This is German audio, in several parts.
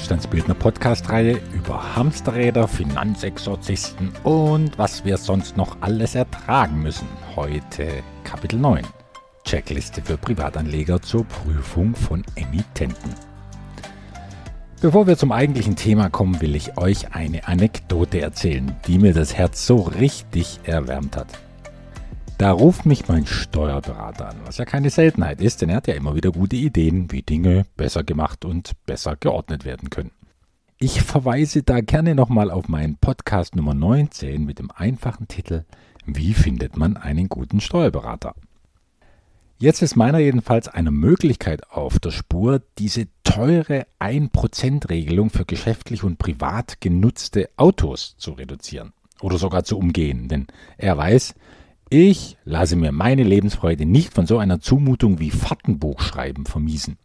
Wohlstandsbildner Podcast-Reihe über Hamsterräder, Finanzexorzisten und was wir sonst noch alles ertragen müssen. Heute Kapitel 9. Checkliste für Privatanleger zur Prüfung von Emittenten. Bevor wir zum eigentlichen Thema kommen, will ich euch eine Anekdote erzählen, die mir das Herz so richtig erwärmt hat. Da ruft mich mein Steuerberater an, was ja keine Seltenheit ist, denn er hat ja immer wieder gute Ideen, wie Dinge besser gemacht und besser geordnet werden können. Ich verweise da gerne nochmal auf meinen Podcast Nummer 19 mit dem einfachen Titel Wie findet man einen guten Steuerberater? Jetzt ist meiner jedenfalls eine Möglichkeit auf der Spur, diese teure 1%-Regelung für geschäftlich und privat genutzte Autos zu reduzieren oder sogar zu umgehen, denn er weiß, ich lasse mir meine Lebensfreude nicht von so einer Zumutung wie Fahrtenbuchschreiben vermiesen.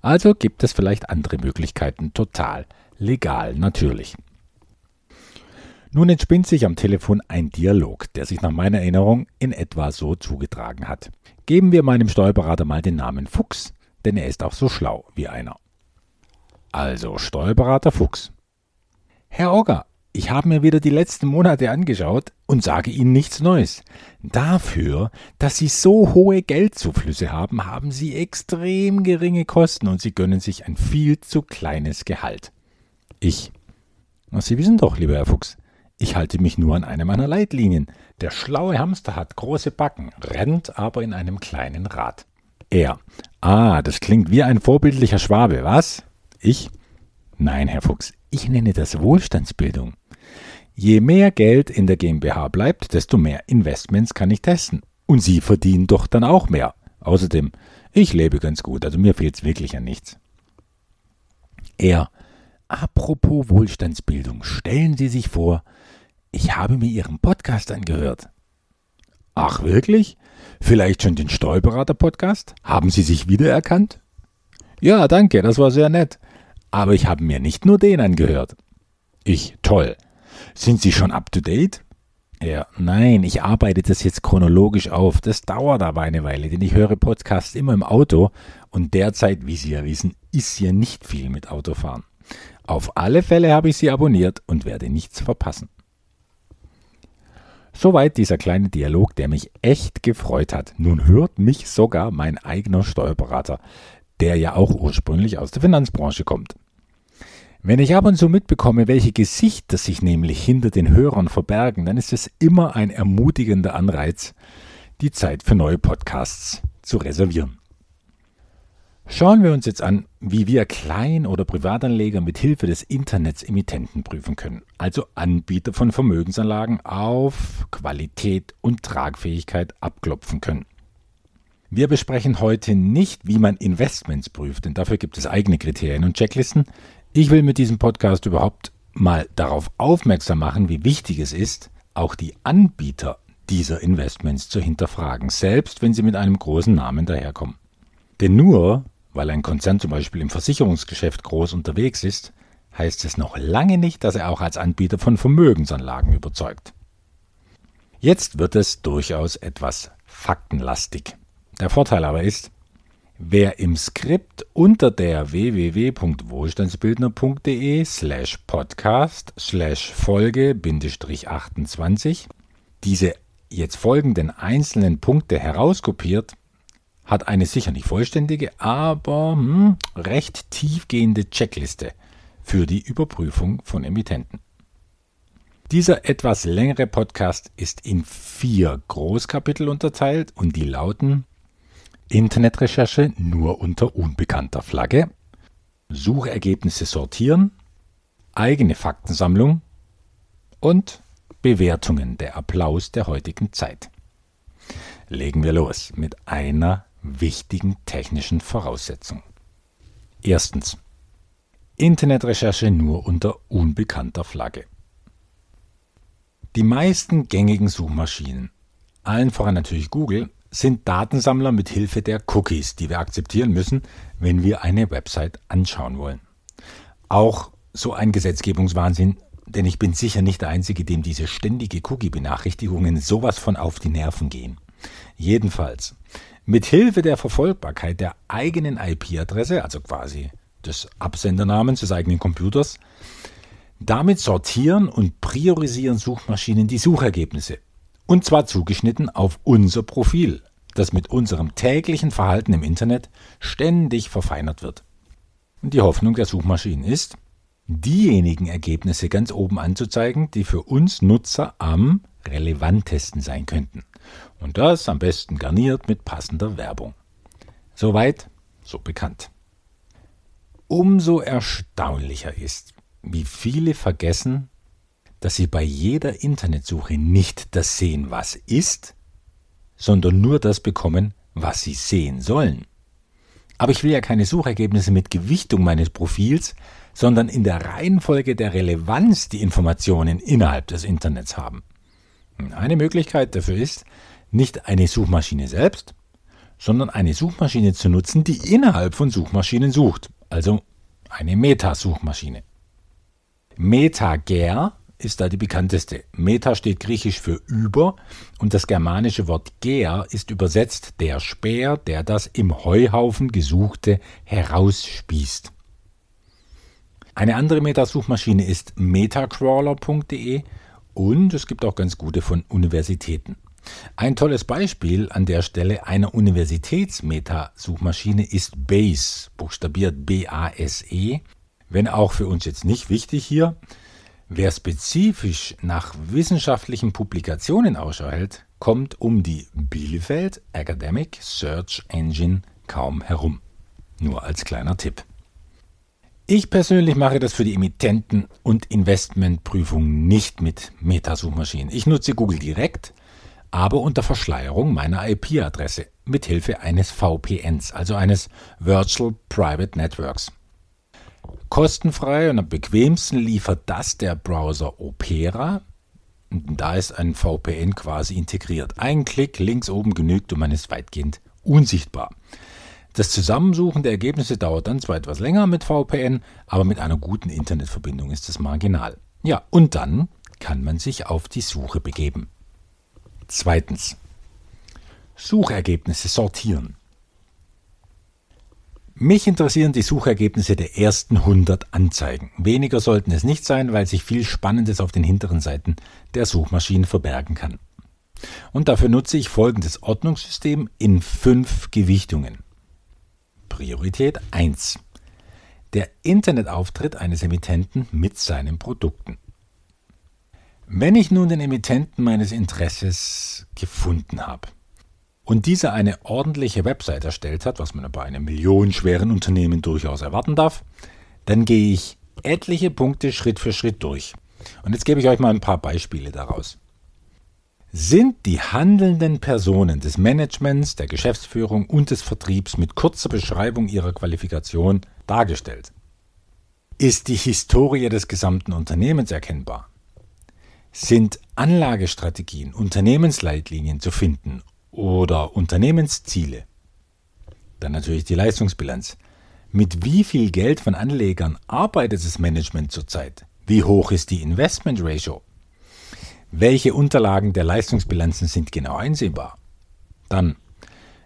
Also gibt es vielleicht andere Möglichkeiten, total legal natürlich. Nun entspinnt sich am Telefon ein Dialog, der sich nach meiner Erinnerung in etwa so zugetragen hat. Geben wir meinem Steuerberater mal den Namen Fuchs, denn er ist auch so schlau wie einer. Also Steuerberater Fuchs. Herr Ogger, ich habe mir wieder die letzten Monate angeschaut und sage Ihnen nichts Neues. Dafür, dass Sie so hohe Geldzuflüsse haben, haben Sie extrem geringe Kosten und Sie gönnen sich ein viel zu kleines Gehalt. Ich. Sie wissen doch, lieber Herr Fuchs, ich halte mich nur an eine meiner Leitlinien. Der schlaue Hamster hat große Backen, rennt aber in einem kleinen Rad. Er. Ah, das klingt wie ein vorbildlicher Schwabe, was? Ich. Nein, Herr Fuchs, ich nenne das Wohlstandsbildung. Je mehr Geld in der GmbH bleibt, desto mehr Investments kann ich testen. Und Sie verdienen doch dann auch mehr. Außerdem, ich lebe ganz gut, also mir fehlt es wirklich an nichts. Er, apropos Wohlstandsbildung, stellen Sie sich vor, ich habe mir Ihren Podcast angehört. Ach wirklich? Vielleicht schon den Steuerberater-Podcast? Haben Sie sich wiedererkannt? Ja, danke, das war sehr nett. Aber ich habe mir nicht nur den angehört. Ich, toll. Sind Sie schon up to date? Ja, nein, ich arbeite das jetzt chronologisch auf. Das dauert aber eine Weile, denn ich höre Podcasts immer im Auto und derzeit, wie Sie ja wissen, ist hier nicht viel mit Autofahren. Auf alle Fälle habe ich Sie abonniert und werde nichts verpassen. Soweit dieser kleine Dialog, der mich echt gefreut hat. Nun hört mich sogar mein eigener Steuerberater, der ja auch ursprünglich aus der Finanzbranche kommt. Wenn ich ab und zu mitbekomme, welche Gesichter sich nämlich hinter den Hörern verbergen, dann ist es immer ein ermutigender Anreiz, die Zeit für neue Podcasts zu reservieren. Schauen wir uns jetzt an, wie wir Klein- oder Privatanleger mit Hilfe des Internets Emittenten prüfen können, also Anbieter von Vermögensanlagen auf Qualität und Tragfähigkeit abklopfen können. Wir besprechen heute nicht, wie man Investments prüft, denn dafür gibt es eigene Kriterien und Checklisten. Ich will mit diesem Podcast überhaupt mal darauf aufmerksam machen, wie wichtig es ist, auch die Anbieter dieser Investments zu hinterfragen, selbst wenn sie mit einem großen Namen daherkommen. Denn nur weil ein Konzern zum Beispiel im Versicherungsgeschäft groß unterwegs ist, heißt es noch lange nicht, dass er auch als Anbieter von Vermögensanlagen überzeugt. Jetzt wird es durchaus etwas faktenlastig. Der Vorteil aber ist, Wer im Skript unter der www.wohlstandsbildner.de slash podcast slash Folge 28 diese jetzt folgenden einzelnen Punkte herauskopiert, hat eine sicher nicht vollständige, aber hm, recht tiefgehende Checkliste für die Überprüfung von Emittenten. Dieser etwas längere Podcast ist in vier Großkapitel unterteilt und die lauten Internetrecherche nur unter unbekannter Flagge, Suchergebnisse sortieren, eigene Faktensammlung und Bewertungen der Applaus der heutigen Zeit. Legen wir los mit einer wichtigen technischen Voraussetzung. Erstens. Internetrecherche nur unter unbekannter Flagge. Die meisten gängigen Suchmaschinen, allen voran natürlich Google, sind Datensammler mit Hilfe der Cookies, die wir akzeptieren müssen, wenn wir eine Website anschauen wollen. Auch so ein Gesetzgebungswahnsinn, denn ich bin sicher nicht der Einzige, dem diese ständige Cookie-Benachrichtigungen sowas von auf die Nerven gehen. Jedenfalls, mit Hilfe der Verfolgbarkeit der eigenen IP-Adresse, also quasi des Absendernamens des eigenen Computers. Damit sortieren und priorisieren Suchmaschinen die Suchergebnisse. Und zwar zugeschnitten auf unser Profil, das mit unserem täglichen Verhalten im Internet ständig verfeinert wird. Und die Hoffnung der Suchmaschinen ist, diejenigen Ergebnisse ganz oben anzuzeigen, die für uns Nutzer am relevantesten sein könnten. Und das am besten garniert mit passender Werbung. Soweit, so bekannt. Umso erstaunlicher ist, wie viele vergessen, dass sie bei jeder Internetsuche nicht das sehen, was ist, sondern nur das bekommen, was sie sehen sollen. Aber ich will ja keine Suchergebnisse mit Gewichtung meines Profils, sondern in der Reihenfolge der Relevanz die Informationen innerhalb des Internets haben. Eine Möglichkeit dafür ist, nicht eine Suchmaschine selbst, sondern eine Suchmaschine zu nutzen, die innerhalb von Suchmaschinen sucht, also eine Meta-Suchmaschine. MetaGer ist da die bekannteste. Meta steht griechisch für über und das germanische Wort ger ist übersetzt der Speer, der das im Heuhaufen Gesuchte herausspießt. Eine andere Meta-Suchmaschine ist metacrawler.de und es gibt auch ganz gute von Universitäten. Ein tolles Beispiel an der Stelle einer Universitätsmeta-Suchmaschine ist BASE, buchstabiert B-A-S-E, wenn auch für uns jetzt nicht wichtig hier. Wer spezifisch nach wissenschaftlichen Publikationen Ausschau hält, kommt um die Bielefeld Academic Search Engine kaum herum. Nur als kleiner Tipp. Ich persönlich mache das für die Emittenten- und Investmentprüfung nicht mit Metasuchmaschinen. Ich nutze Google direkt, aber unter Verschleierung meiner IP-Adresse mit Hilfe eines VPNs, also eines Virtual Private Networks. Kostenfrei und am bequemsten liefert das der Browser Opera. Da ist ein VPN quasi integriert. Ein Klick links oben genügt und man ist weitgehend unsichtbar. Das Zusammensuchen der Ergebnisse dauert dann zwar etwas länger mit VPN, aber mit einer guten Internetverbindung ist es marginal. Ja, und dann kann man sich auf die Suche begeben. Zweitens. Suchergebnisse sortieren. Mich interessieren die Suchergebnisse der ersten 100 Anzeigen. Weniger sollten es nicht sein, weil sich viel Spannendes auf den hinteren Seiten der Suchmaschinen verbergen kann. Und dafür nutze ich folgendes Ordnungssystem in fünf Gewichtungen. Priorität 1. Der Internetauftritt eines Emittenten mit seinen Produkten. Wenn ich nun den Emittenten meines Interesses gefunden habe, und dieser eine ordentliche Website erstellt hat, was man bei einem millionenschweren Unternehmen durchaus erwarten darf, dann gehe ich etliche Punkte Schritt für Schritt durch. Und jetzt gebe ich euch mal ein paar Beispiele daraus. Sind die handelnden Personen des Managements, der Geschäftsführung und des Vertriebs mit kurzer Beschreibung ihrer Qualifikation dargestellt? Ist die Historie des gesamten Unternehmens erkennbar? Sind Anlagestrategien, Unternehmensleitlinien zu finden oder Unternehmensziele. Dann natürlich die Leistungsbilanz. Mit wie viel Geld von Anlegern arbeitet das Management zurzeit? Wie hoch ist die Investment Ratio? Welche Unterlagen der Leistungsbilanzen sind genau einsehbar? Dann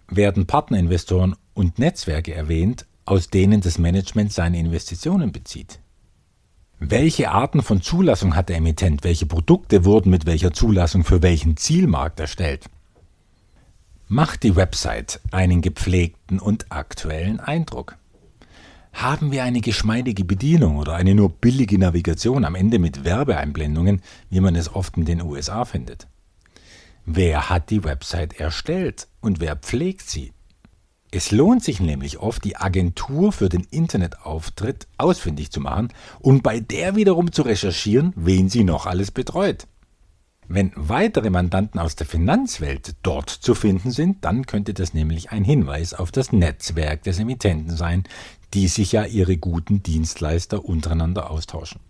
werden Partnerinvestoren und Netzwerke erwähnt, aus denen das Management seine Investitionen bezieht. Welche Arten von Zulassung hat der Emittent? Welche Produkte wurden mit welcher Zulassung für welchen Zielmarkt erstellt? Macht die Website einen gepflegten und aktuellen Eindruck? Haben wir eine geschmeidige Bedienung oder eine nur billige Navigation am Ende mit Werbeeinblendungen, wie man es oft in den USA findet? Wer hat die Website erstellt und wer pflegt sie? Es lohnt sich nämlich oft, die Agentur für den Internetauftritt ausfindig zu machen und bei der wiederum zu recherchieren, wen sie noch alles betreut. Wenn weitere Mandanten aus der Finanzwelt dort zu finden sind, dann könnte das nämlich ein Hinweis auf das Netzwerk des Emittenten sein, die sich ja ihre guten Dienstleister untereinander austauschen.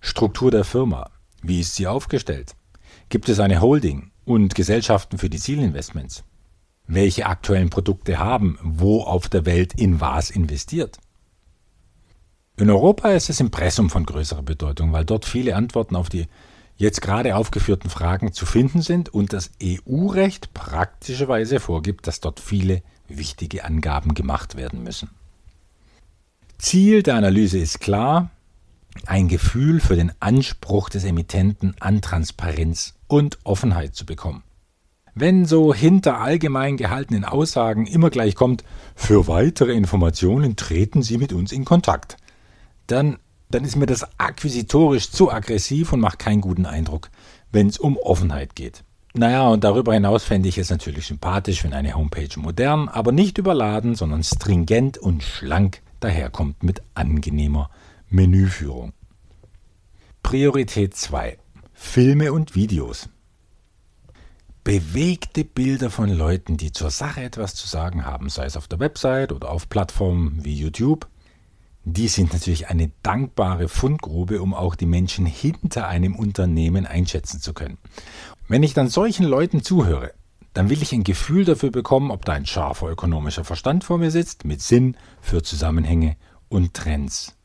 Struktur der Firma. Wie ist sie aufgestellt? Gibt es eine Holding und Gesellschaften für die Zielinvestments? Welche aktuellen Produkte haben wo auf der Welt in was investiert? In Europa ist das Impressum von größerer Bedeutung, weil dort viele Antworten auf die jetzt gerade aufgeführten Fragen zu finden sind und das EU-Recht praktischerweise vorgibt, dass dort viele wichtige Angaben gemacht werden müssen. Ziel der Analyse ist klar, ein Gefühl für den Anspruch des Emittenten an Transparenz und Offenheit zu bekommen. Wenn so hinter allgemein gehaltenen Aussagen immer gleich kommt, für weitere Informationen treten Sie mit uns in Kontakt, dann, dann ist mir das akquisitorisch zu aggressiv und macht keinen guten Eindruck, wenn es um Offenheit geht. Naja, und darüber hinaus fände ich es natürlich sympathisch, wenn eine Homepage modern, aber nicht überladen, sondern stringent und schlank daherkommt mit angenehmer Menüführung. Priorität 2. Filme und Videos. Bewegte Bilder von Leuten, die zur Sache etwas zu sagen haben, sei es auf der Website oder auf Plattformen wie YouTube, die sind natürlich eine dankbare Fundgrube, um auch die Menschen hinter einem Unternehmen einschätzen zu können. Wenn ich dann solchen Leuten zuhöre, dann will ich ein Gefühl dafür bekommen, ob da ein scharfer ökonomischer Verstand vor mir sitzt, mit Sinn für Zusammenhänge und Trends.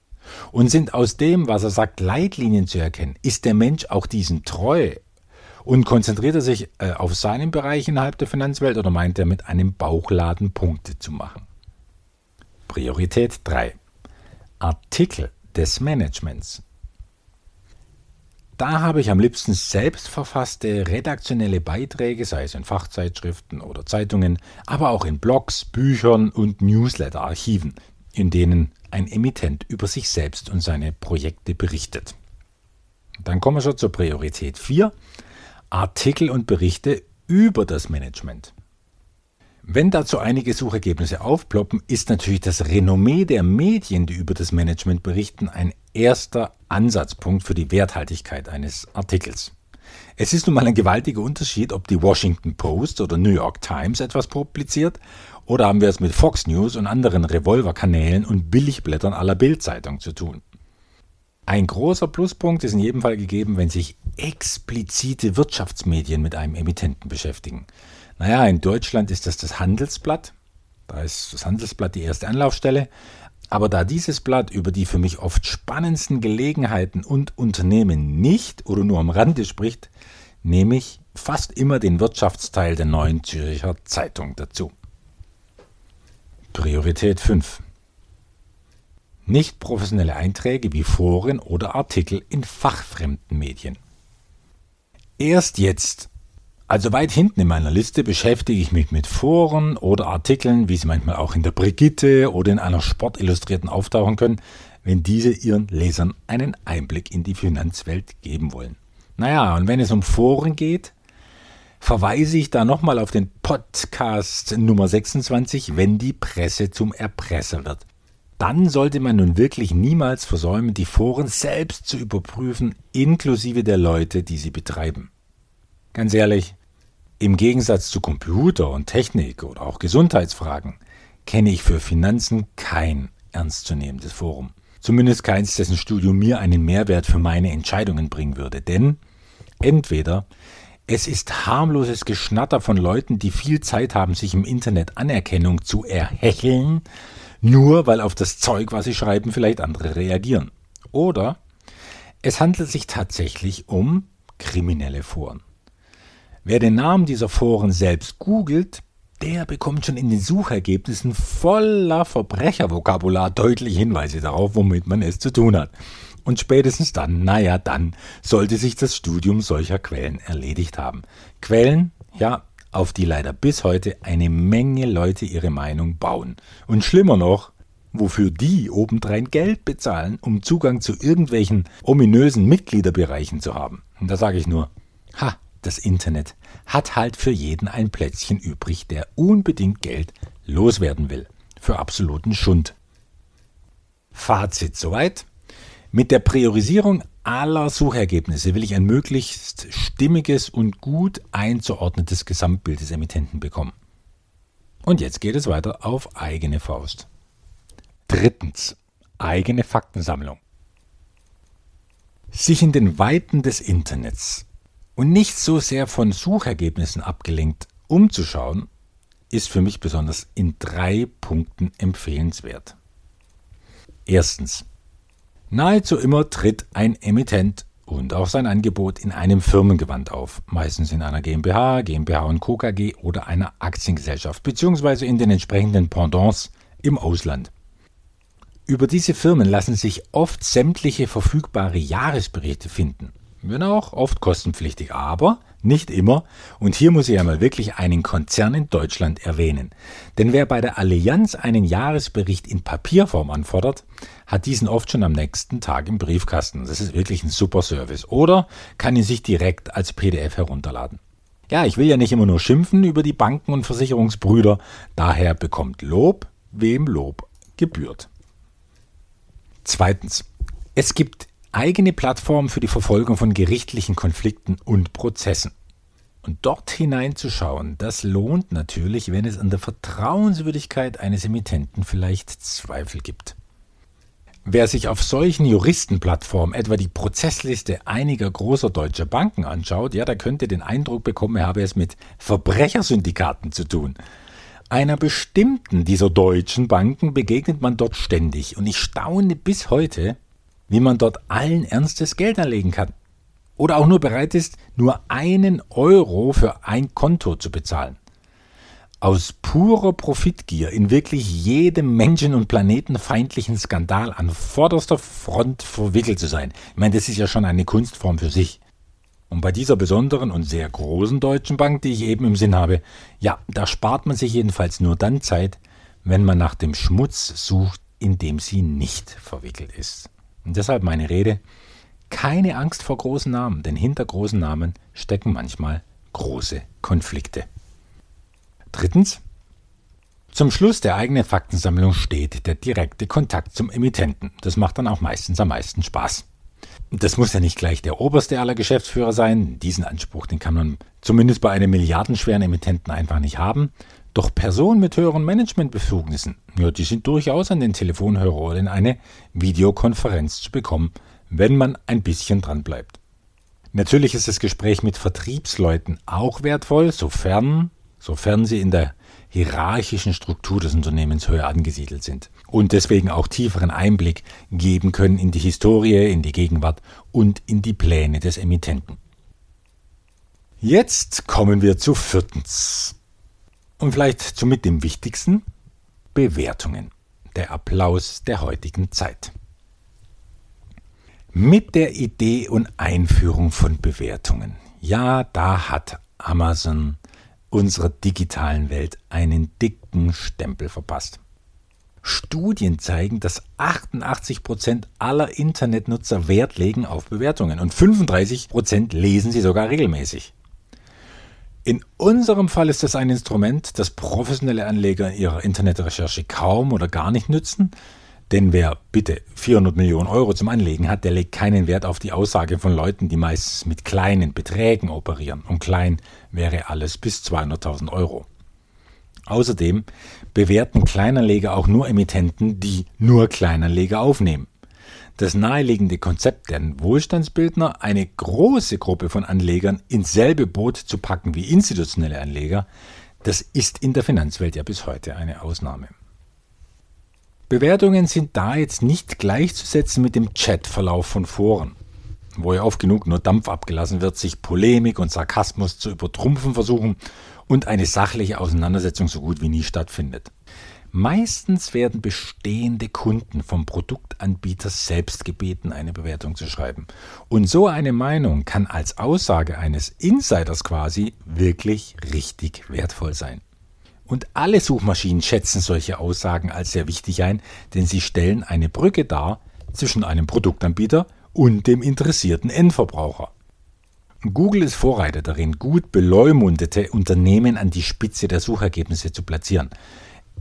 Und sind aus dem, was er sagt, Leitlinien zu erkennen? Ist der Mensch auch diesen treu? Und konzentriert er sich äh, auf seinen Bereich innerhalb der Finanzwelt oder meint er mit einem Bauchladen Punkte zu machen? Priorität 3. Artikel des Managements. Da habe ich am liebsten selbst verfasste redaktionelle Beiträge, sei es in Fachzeitschriften oder Zeitungen, aber auch in Blogs, Büchern und Newsletter-Archiven, in denen ein Emittent über sich selbst und seine Projekte berichtet. Dann kommen wir schon zur Priorität 4, Artikel und Berichte über das Management. Wenn dazu einige Suchergebnisse aufploppen, ist natürlich das Renommee der Medien, die über das Management berichten, ein erster Ansatzpunkt für die Werthaltigkeit eines Artikels. Es ist nun mal ein gewaltiger Unterschied, ob die Washington Post oder New York Times etwas publiziert oder haben wir es mit Fox News und anderen Revolverkanälen und Billigblättern aller Bildzeitung zu tun. Ein großer Pluspunkt ist in jedem Fall gegeben, wenn sich explizite Wirtschaftsmedien mit einem Emittenten beschäftigen. Naja, in Deutschland ist das das Handelsblatt. Da ist das Handelsblatt die erste Anlaufstelle. Aber da dieses Blatt über die für mich oft spannendsten Gelegenheiten und Unternehmen nicht oder nur am Rande spricht, nehme ich fast immer den Wirtschaftsteil der neuen Züricher Zeitung dazu. Priorität 5. Nicht professionelle Einträge wie Foren oder Artikel in fachfremden Medien. Erst jetzt also weit hinten in meiner Liste beschäftige ich mich mit Foren oder Artikeln, wie sie manchmal auch in der Brigitte oder in einer Sportillustrierten auftauchen können, wenn diese ihren Lesern einen Einblick in die Finanzwelt geben wollen. Naja, und wenn es um Foren geht, verweise ich da nochmal auf den Podcast Nummer 26, wenn die Presse zum Erpresser wird. Dann sollte man nun wirklich niemals versäumen, die Foren selbst zu überprüfen, inklusive der Leute, die sie betreiben. Ganz ehrlich, im Gegensatz zu Computer und Technik oder auch Gesundheitsfragen kenne ich für Finanzen kein ernstzunehmendes Forum. Zumindest keins, dessen Studium mir einen Mehrwert für meine Entscheidungen bringen würde. Denn entweder es ist harmloses Geschnatter von Leuten, die viel Zeit haben, sich im Internet Anerkennung zu erhecheln, nur weil auf das Zeug, was sie schreiben, vielleicht andere reagieren. Oder es handelt sich tatsächlich um kriminelle Foren. Wer den Namen dieser Foren selbst googelt, der bekommt schon in den Suchergebnissen voller Verbrechervokabular deutliche Hinweise darauf, womit man es zu tun hat. Und spätestens dann, naja, dann sollte sich das Studium solcher Quellen erledigt haben. Quellen, ja, auf die leider bis heute eine Menge Leute ihre Meinung bauen. Und schlimmer noch, wofür die obendrein Geld bezahlen, um Zugang zu irgendwelchen ominösen Mitgliederbereichen zu haben. Und da sage ich nur, ha, das Internet hat halt für jeden ein Plätzchen übrig, der unbedingt Geld loswerden will. Für absoluten Schund. Fazit soweit. Mit der Priorisierung aller Suchergebnisse will ich ein möglichst stimmiges und gut einzuordnetes Gesamtbild des Emittenten bekommen. Und jetzt geht es weiter auf eigene Faust. Drittens. Eigene Faktensammlung. Sich in den Weiten des Internets und nicht so sehr von Suchergebnissen abgelenkt umzuschauen, ist für mich besonders in drei Punkten empfehlenswert. Erstens. Nahezu immer tritt ein Emittent und auch sein Angebot in einem Firmengewand auf, meistens in einer GmbH, GmbH und Co. KG oder einer Aktiengesellschaft, beziehungsweise in den entsprechenden Pendants im Ausland. Über diese Firmen lassen sich oft sämtliche verfügbare Jahresberichte finden. Wenn auch oft kostenpflichtig, aber nicht immer. Und hier muss ich einmal wirklich einen Konzern in Deutschland erwähnen. Denn wer bei der Allianz einen Jahresbericht in Papierform anfordert, hat diesen oft schon am nächsten Tag im Briefkasten. Das ist wirklich ein super Service. Oder kann ihn sich direkt als PDF herunterladen. Ja, ich will ja nicht immer nur schimpfen über die Banken und Versicherungsbrüder. Daher bekommt Lob, wem Lob gebührt. Zweitens. Es gibt eigene Plattformen für die Verfolgung von gerichtlichen Konflikten und Prozessen. Und dort hineinzuschauen, das lohnt natürlich, wenn es an der Vertrauenswürdigkeit eines Emittenten vielleicht Zweifel gibt. Wer sich auf solchen Juristenplattformen etwa die Prozessliste einiger großer deutscher Banken anschaut, ja, der könnte den Eindruck bekommen, er habe es mit Verbrechersyndikaten zu tun. Einer bestimmten dieser deutschen Banken begegnet man dort ständig und ich staune bis heute, wie man dort allen Ernstes Geld anlegen kann. Oder auch nur bereit ist, nur einen Euro für ein Konto zu bezahlen. Aus purer Profitgier in wirklich jedem menschen- und planetenfeindlichen Skandal an vorderster Front verwickelt zu sein. Ich meine, das ist ja schon eine Kunstform für sich. Und bei dieser besonderen und sehr großen deutschen Bank, die ich eben im Sinn habe, ja, da spart man sich jedenfalls nur dann Zeit, wenn man nach dem Schmutz sucht, in dem sie nicht verwickelt ist. Und deshalb meine Rede, keine Angst vor großen Namen, denn hinter großen Namen stecken manchmal große Konflikte. Drittens, zum Schluss der eigenen Faktensammlung steht der direkte Kontakt zum Emittenten. Das macht dann auch meistens am meisten Spaß. Das muss ja nicht gleich der oberste aller Geschäftsführer sein. Diesen Anspruch, den kann man zumindest bei einem milliardenschweren Emittenten einfach nicht haben. Doch Personen mit höheren Managementbefugnissen, ja, die sind durchaus an den Telefonhörer oder in eine Videokonferenz zu bekommen, wenn man ein bisschen dran bleibt. Natürlich ist das Gespräch mit Vertriebsleuten auch wertvoll, sofern, sofern sie in der hierarchischen Struktur des Unternehmens höher angesiedelt sind und deswegen auch tieferen Einblick geben können in die Historie, in die Gegenwart und in die Pläne des Emittenten. Jetzt kommen wir zu viertens. Und vielleicht somit dem wichtigsten, Bewertungen. Der Applaus der heutigen Zeit. Mit der Idee und Einführung von Bewertungen. Ja, da hat Amazon unserer digitalen Welt einen dicken Stempel verpasst. Studien zeigen, dass 88 Prozent aller Internetnutzer Wert legen auf Bewertungen und 35 Prozent lesen sie sogar regelmäßig. In unserem Fall ist das ein Instrument, das professionelle Anleger in ihrer Internetrecherche kaum oder gar nicht nützen, denn wer bitte 400 Millionen Euro zum Anlegen hat, der legt keinen Wert auf die Aussage von Leuten, die meistens mit kleinen Beträgen operieren. Und klein wäre alles bis 200.000 Euro. Außerdem bewerten Kleinanleger auch nur Emittenten, die nur Kleinanleger aufnehmen. Das naheliegende Konzept der Wohlstandsbildner, eine große Gruppe von Anlegern ins selbe Boot zu packen wie institutionelle Anleger, das ist in der Finanzwelt ja bis heute eine Ausnahme. Bewertungen sind da jetzt nicht gleichzusetzen mit dem Chatverlauf von Foren, wo ja oft genug nur Dampf abgelassen wird, sich Polemik und Sarkasmus zu übertrumpfen versuchen und eine sachliche Auseinandersetzung so gut wie nie stattfindet. Meistens werden bestehende Kunden vom Produktanbieter selbst gebeten, eine Bewertung zu schreiben. Und so eine Meinung kann als Aussage eines Insiders quasi wirklich richtig wertvoll sein. Und alle Suchmaschinen schätzen solche Aussagen als sehr wichtig ein, denn sie stellen eine Brücke dar zwischen einem Produktanbieter und dem interessierten Endverbraucher. Google ist Vorreiter darin, gut beleumundete Unternehmen an die Spitze der Suchergebnisse zu platzieren.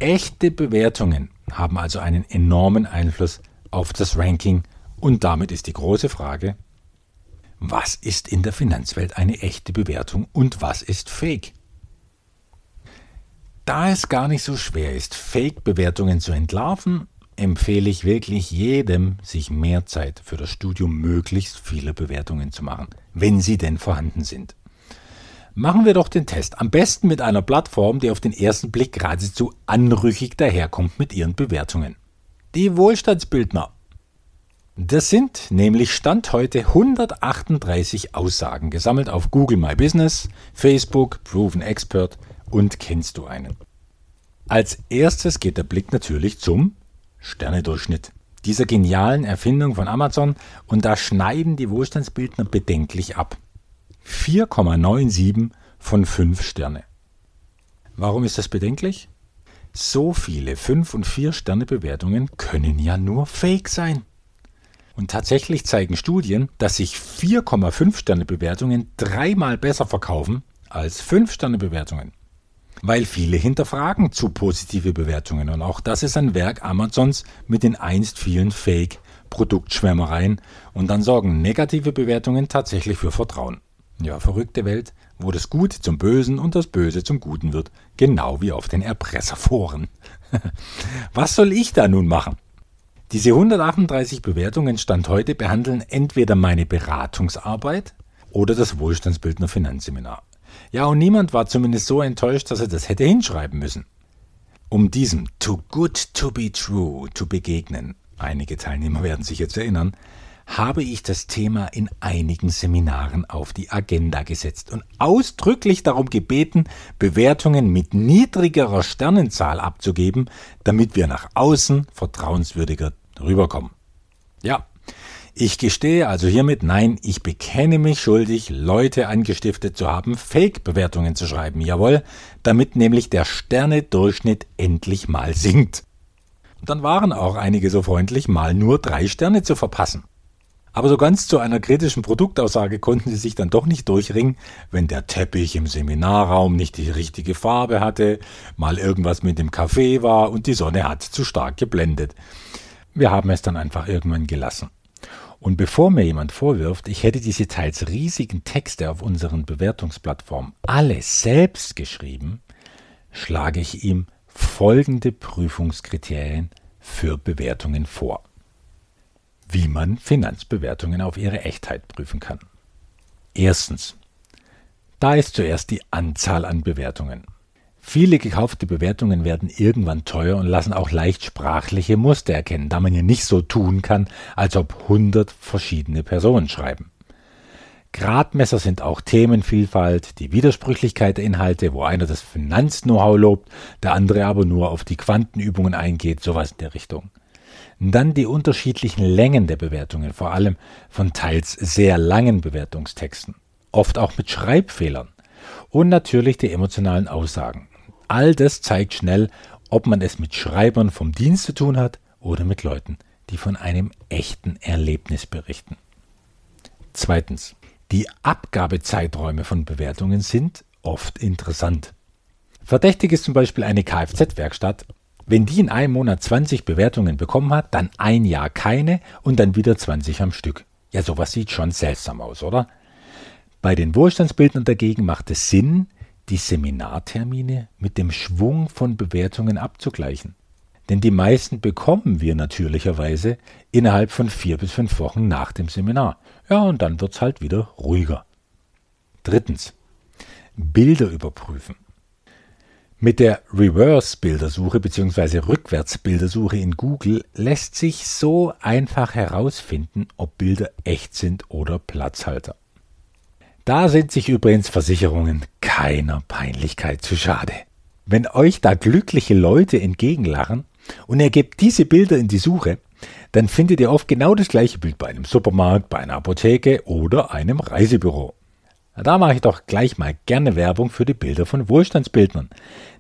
Echte Bewertungen haben also einen enormen Einfluss auf das Ranking und damit ist die große Frage, was ist in der Finanzwelt eine echte Bewertung und was ist Fake? Da es gar nicht so schwer ist, Fake-Bewertungen zu entlarven, empfehle ich wirklich jedem, sich mehr Zeit für das Studium möglichst vieler Bewertungen zu machen, wenn sie denn vorhanden sind. Machen wir doch den Test. Am besten mit einer Plattform, die auf den ersten Blick geradezu anrüchig daherkommt mit ihren Bewertungen. Die Wohlstandsbildner. Das sind nämlich Stand heute 138 Aussagen, gesammelt auf Google My Business, Facebook, Proven Expert und Kennst du einen? Als erstes geht der Blick natürlich zum Sternedurchschnitt. dieser genialen Erfindung von Amazon und da schneiden die Wohlstandsbildner bedenklich ab. 4,97 von 5 Sterne. Warum ist das bedenklich? So viele 5 und 4 Sterne Bewertungen können ja nur Fake sein. Und tatsächlich zeigen Studien, dass sich 4,5 Sterne Bewertungen dreimal besser verkaufen als 5 Sterne Bewertungen. Weil viele hinterfragen zu positive Bewertungen und auch das ist ein Werk Amazons mit den einst vielen Fake Produktschwärmereien und dann sorgen negative Bewertungen tatsächlich für Vertrauen. Ja, verrückte Welt, wo das Gute zum Bösen und das Böse zum Guten wird, genau wie auf den Erpresserforen. Was soll ich da nun machen? Diese 138 Bewertungen Stand heute behandeln entweder meine Beratungsarbeit oder das Wohlstandsbildner Finanzseminar. Ja, und niemand war zumindest so enttäuscht, dass er das hätte hinschreiben müssen. Um diesem Too Good to be True zu begegnen, einige Teilnehmer werden sich jetzt erinnern, habe ich das Thema in einigen Seminaren auf die Agenda gesetzt und ausdrücklich darum gebeten, Bewertungen mit niedrigerer Sternenzahl abzugeben, damit wir nach außen vertrauenswürdiger rüberkommen. Ja, ich gestehe also hiermit, nein, ich bekenne mich schuldig, Leute angestiftet zu haben, Fake-Bewertungen zu schreiben, jawohl, damit nämlich der Sterne-Durchschnitt endlich mal sinkt. dann waren auch einige so freundlich, mal nur drei Sterne zu verpassen. Aber so ganz zu einer kritischen Produktaussage konnten sie sich dann doch nicht durchringen, wenn der Teppich im Seminarraum nicht die richtige Farbe hatte, mal irgendwas mit dem Kaffee war und die Sonne hat zu stark geblendet. Wir haben es dann einfach irgendwann gelassen. Und bevor mir jemand vorwirft, ich hätte diese teils riesigen Texte auf unseren Bewertungsplattformen alle selbst geschrieben, schlage ich ihm folgende Prüfungskriterien für Bewertungen vor wie man Finanzbewertungen auf ihre Echtheit prüfen kann. Erstens. Da ist zuerst die Anzahl an Bewertungen. Viele gekaufte Bewertungen werden irgendwann teuer und lassen auch leicht sprachliche Muster erkennen, da man ja nicht so tun kann, als ob 100 verschiedene Personen schreiben. Gradmesser sind auch Themenvielfalt, die Widersprüchlichkeit der Inhalte, wo einer das Finanz-Know-how lobt, der andere aber nur auf die Quantenübungen eingeht, sowas in der Richtung. Dann die unterschiedlichen Längen der Bewertungen, vor allem von teils sehr langen Bewertungstexten, oft auch mit Schreibfehlern. Und natürlich die emotionalen Aussagen. All das zeigt schnell, ob man es mit Schreibern vom Dienst zu tun hat oder mit Leuten, die von einem echten Erlebnis berichten. Zweitens. Die Abgabezeiträume von Bewertungen sind oft interessant. Verdächtig ist zum Beispiel eine Kfz-Werkstatt, wenn die in einem Monat 20 Bewertungen bekommen hat, dann ein Jahr keine und dann wieder 20 am Stück. Ja, sowas sieht schon seltsam aus, oder? Bei den Wohlstandsbildern dagegen macht es Sinn, die Seminartermine mit dem Schwung von Bewertungen abzugleichen. Denn die meisten bekommen wir natürlicherweise innerhalb von vier bis fünf Wochen nach dem Seminar. Ja, und dann wird's halt wieder ruhiger. Drittens. Bilder überprüfen. Mit der Reverse-Bildersuche bzw. Rückwärts-Bildersuche in Google lässt sich so einfach herausfinden, ob Bilder echt sind oder Platzhalter. Da sind sich übrigens Versicherungen keiner Peinlichkeit zu schade. Wenn euch da glückliche Leute entgegenlachen und ihr gebt diese Bilder in die Suche, dann findet ihr oft genau das gleiche Bild bei einem Supermarkt, bei einer Apotheke oder einem Reisebüro. Da mache ich doch gleich mal gerne Werbung für die Bilder von Wohlstandsbildnern.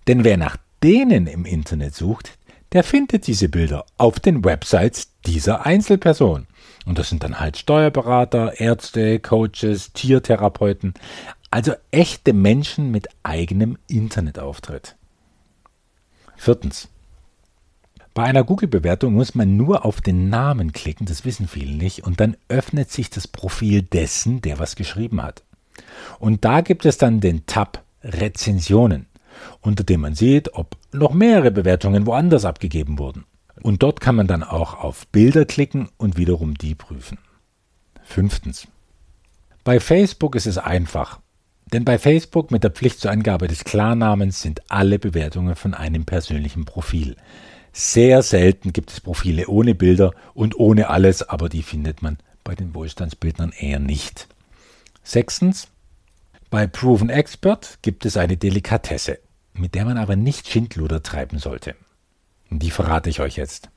Denn wer nach denen im Internet sucht, der findet diese Bilder auf den Websites dieser Einzelperson. Und das sind dann halt Steuerberater, Ärzte, Coaches, Tiertherapeuten, also echte Menschen mit eigenem Internetauftritt. Viertens. Bei einer Google-Bewertung muss man nur auf den Namen klicken, das wissen viele nicht, und dann öffnet sich das Profil dessen, der was geschrieben hat. Und da gibt es dann den Tab Rezensionen, unter dem man sieht, ob noch mehrere Bewertungen woanders abgegeben wurden. Und dort kann man dann auch auf Bilder klicken und wiederum die prüfen. Fünftens. Bei Facebook ist es einfach. Denn bei Facebook mit der Pflicht zur Angabe des Klarnamens sind alle Bewertungen von einem persönlichen Profil. Sehr selten gibt es Profile ohne Bilder und ohne alles, aber die findet man bei den Wohlstandsbildnern eher nicht. Sechstens, bei Proven Expert gibt es eine Delikatesse, mit der man aber nicht Schindluder treiben sollte. Die verrate ich euch jetzt.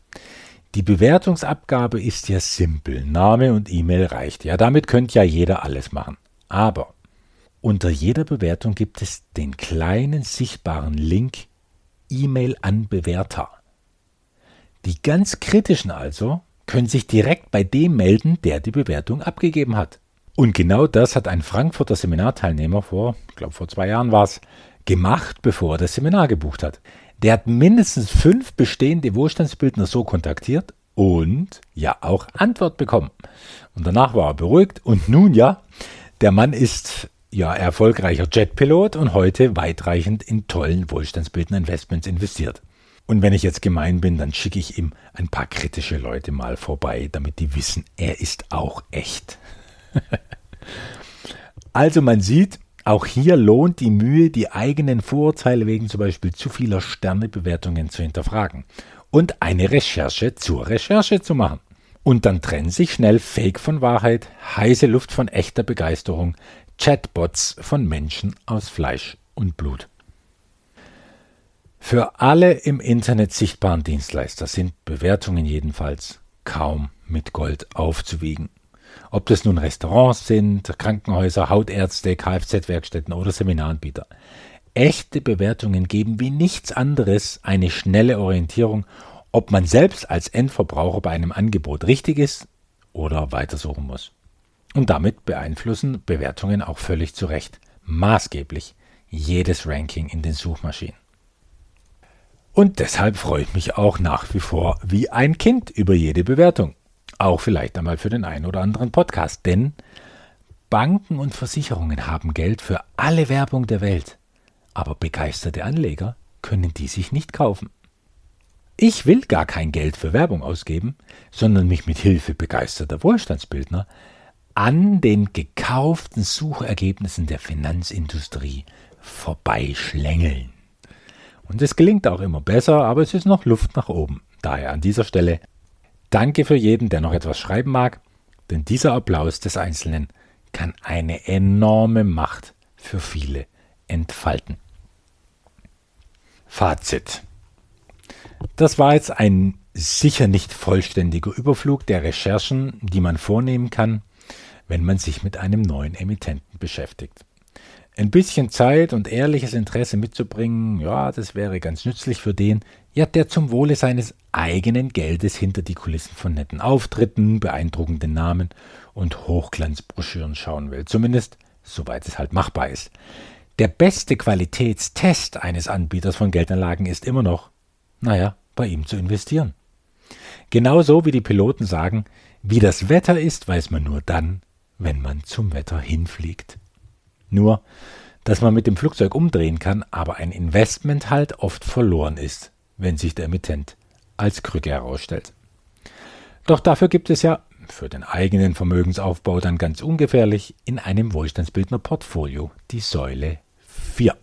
Die Bewertungsabgabe ist ja simpel. Name und E-Mail reicht. Ja, damit könnte ja jeder alles machen. Aber unter jeder Bewertung gibt es den kleinen sichtbaren Link E-Mail an Bewerter. Die ganz kritischen also können sich direkt bei dem melden, der die Bewertung abgegeben hat. Und genau das hat ein Frankfurter Seminarteilnehmer vor, ich glaube vor zwei Jahren war es, gemacht, bevor er das Seminar gebucht hat. Der hat mindestens fünf bestehende Wohlstandsbildner so kontaktiert und ja auch Antwort bekommen. Und danach war er beruhigt und nun ja, der Mann ist ja erfolgreicher Jetpilot und heute weitreichend in tollen Wohlstandsbildner Investments investiert. Und wenn ich jetzt gemein bin, dann schicke ich ihm ein paar kritische Leute mal vorbei, damit die wissen, er ist auch echt. also man sieht, auch hier lohnt die Mühe, die eigenen Vorurteile wegen zum Beispiel zu vieler Sternebewertungen zu hinterfragen und eine Recherche zur Recherche zu machen. Und dann trennen sich schnell Fake von Wahrheit, heiße Luft von echter Begeisterung, Chatbots von Menschen aus Fleisch und Blut. Für alle im Internet sichtbaren Dienstleister sind Bewertungen jedenfalls kaum mit Gold aufzuwiegen. Ob das nun Restaurants sind, Krankenhäuser, Hautärzte, Kfz-Werkstätten oder Seminaranbieter. Echte Bewertungen geben wie nichts anderes eine schnelle Orientierung, ob man selbst als Endverbraucher bei einem Angebot richtig ist oder weitersuchen muss. Und damit beeinflussen Bewertungen auch völlig zu Recht maßgeblich jedes Ranking in den Suchmaschinen. Und deshalb freue ich mich auch nach wie vor wie ein Kind über jede Bewertung. Auch vielleicht einmal für den einen oder anderen Podcast. Denn Banken und Versicherungen haben Geld für alle Werbung der Welt. Aber begeisterte Anleger können die sich nicht kaufen. Ich will gar kein Geld für Werbung ausgeben, sondern mich mit Hilfe begeisterter Wohlstandsbildner an den gekauften Suchergebnissen der Finanzindustrie vorbeischlängeln. Und es gelingt auch immer besser, aber es ist noch Luft nach oben. Daher an dieser Stelle danke für jeden, der noch etwas schreiben mag, denn dieser Applaus des Einzelnen kann eine enorme Macht für viele entfalten. Fazit. Das war jetzt ein sicher nicht vollständiger Überflug der Recherchen, die man vornehmen kann, wenn man sich mit einem neuen Emittenten beschäftigt. Ein bisschen Zeit und ehrliches Interesse mitzubringen, ja, das wäre ganz nützlich für den, ja, der zum Wohle seines eigenen Geldes hinter die Kulissen von netten Auftritten, beeindruckenden Namen und Hochglanzbroschüren schauen will. Zumindest, soweit es halt machbar ist. Der beste Qualitätstest eines Anbieters von Geldanlagen ist immer noch, naja, bei ihm zu investieren. Genauso wie die Piloten sagen, wie das Wetter ist, weiß man nur dann, wenn man zum Wetter hinfliegt. Nur, dass man mit dem Flugzeug umdrehen kann, aber ein Investment halt oft verloren ist, wenn sich der Emittent als Krücke herausstellt. Doch dafür gibt es ja für den eigenen Vermögensaufbau dann ganz ungefährlich in einem Wohlstandsbildner Portfolio die Säule 4.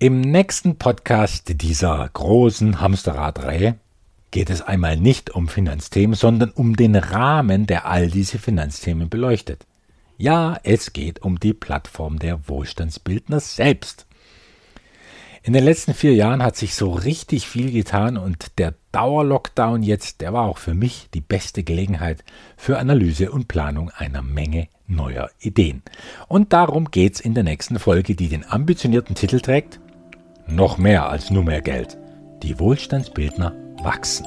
Im nächsten Podcast dieser großen Hamsterradreihe geht es einmal nicht um Finanzthemen, sondern um den Rahmen, der all diese Finanzthemen beleuchtet. Ja, es geht um die Plattform der Wohlstandsbildner selbst. In den letzten vier Jahren hat sich so richtig viel getan und der Dauerlockdown jetzt, der war auch für mich die beste Gelegenheit für Analyse und Planung einer Menge neuer Ideen. Und darum geht's in der nächsten Folge, die den ambitionierten Titel trägt Noch mehr als nur mehr Geld. Die Wohlstandsbildner wachsen.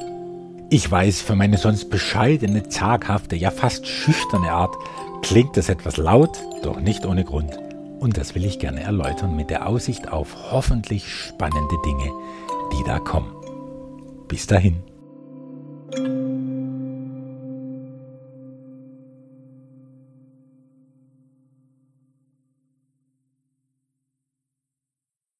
Ich weiß, für meine sonst bescheidene, zaghafte, ja fast schüchterne Art klingt es etwas laut, doch nicht ohne Grund. Und das will ich gerne erläutern mit der Aussicht auf hoffentlich spannende Dinge, die da kommen. Bis dahin.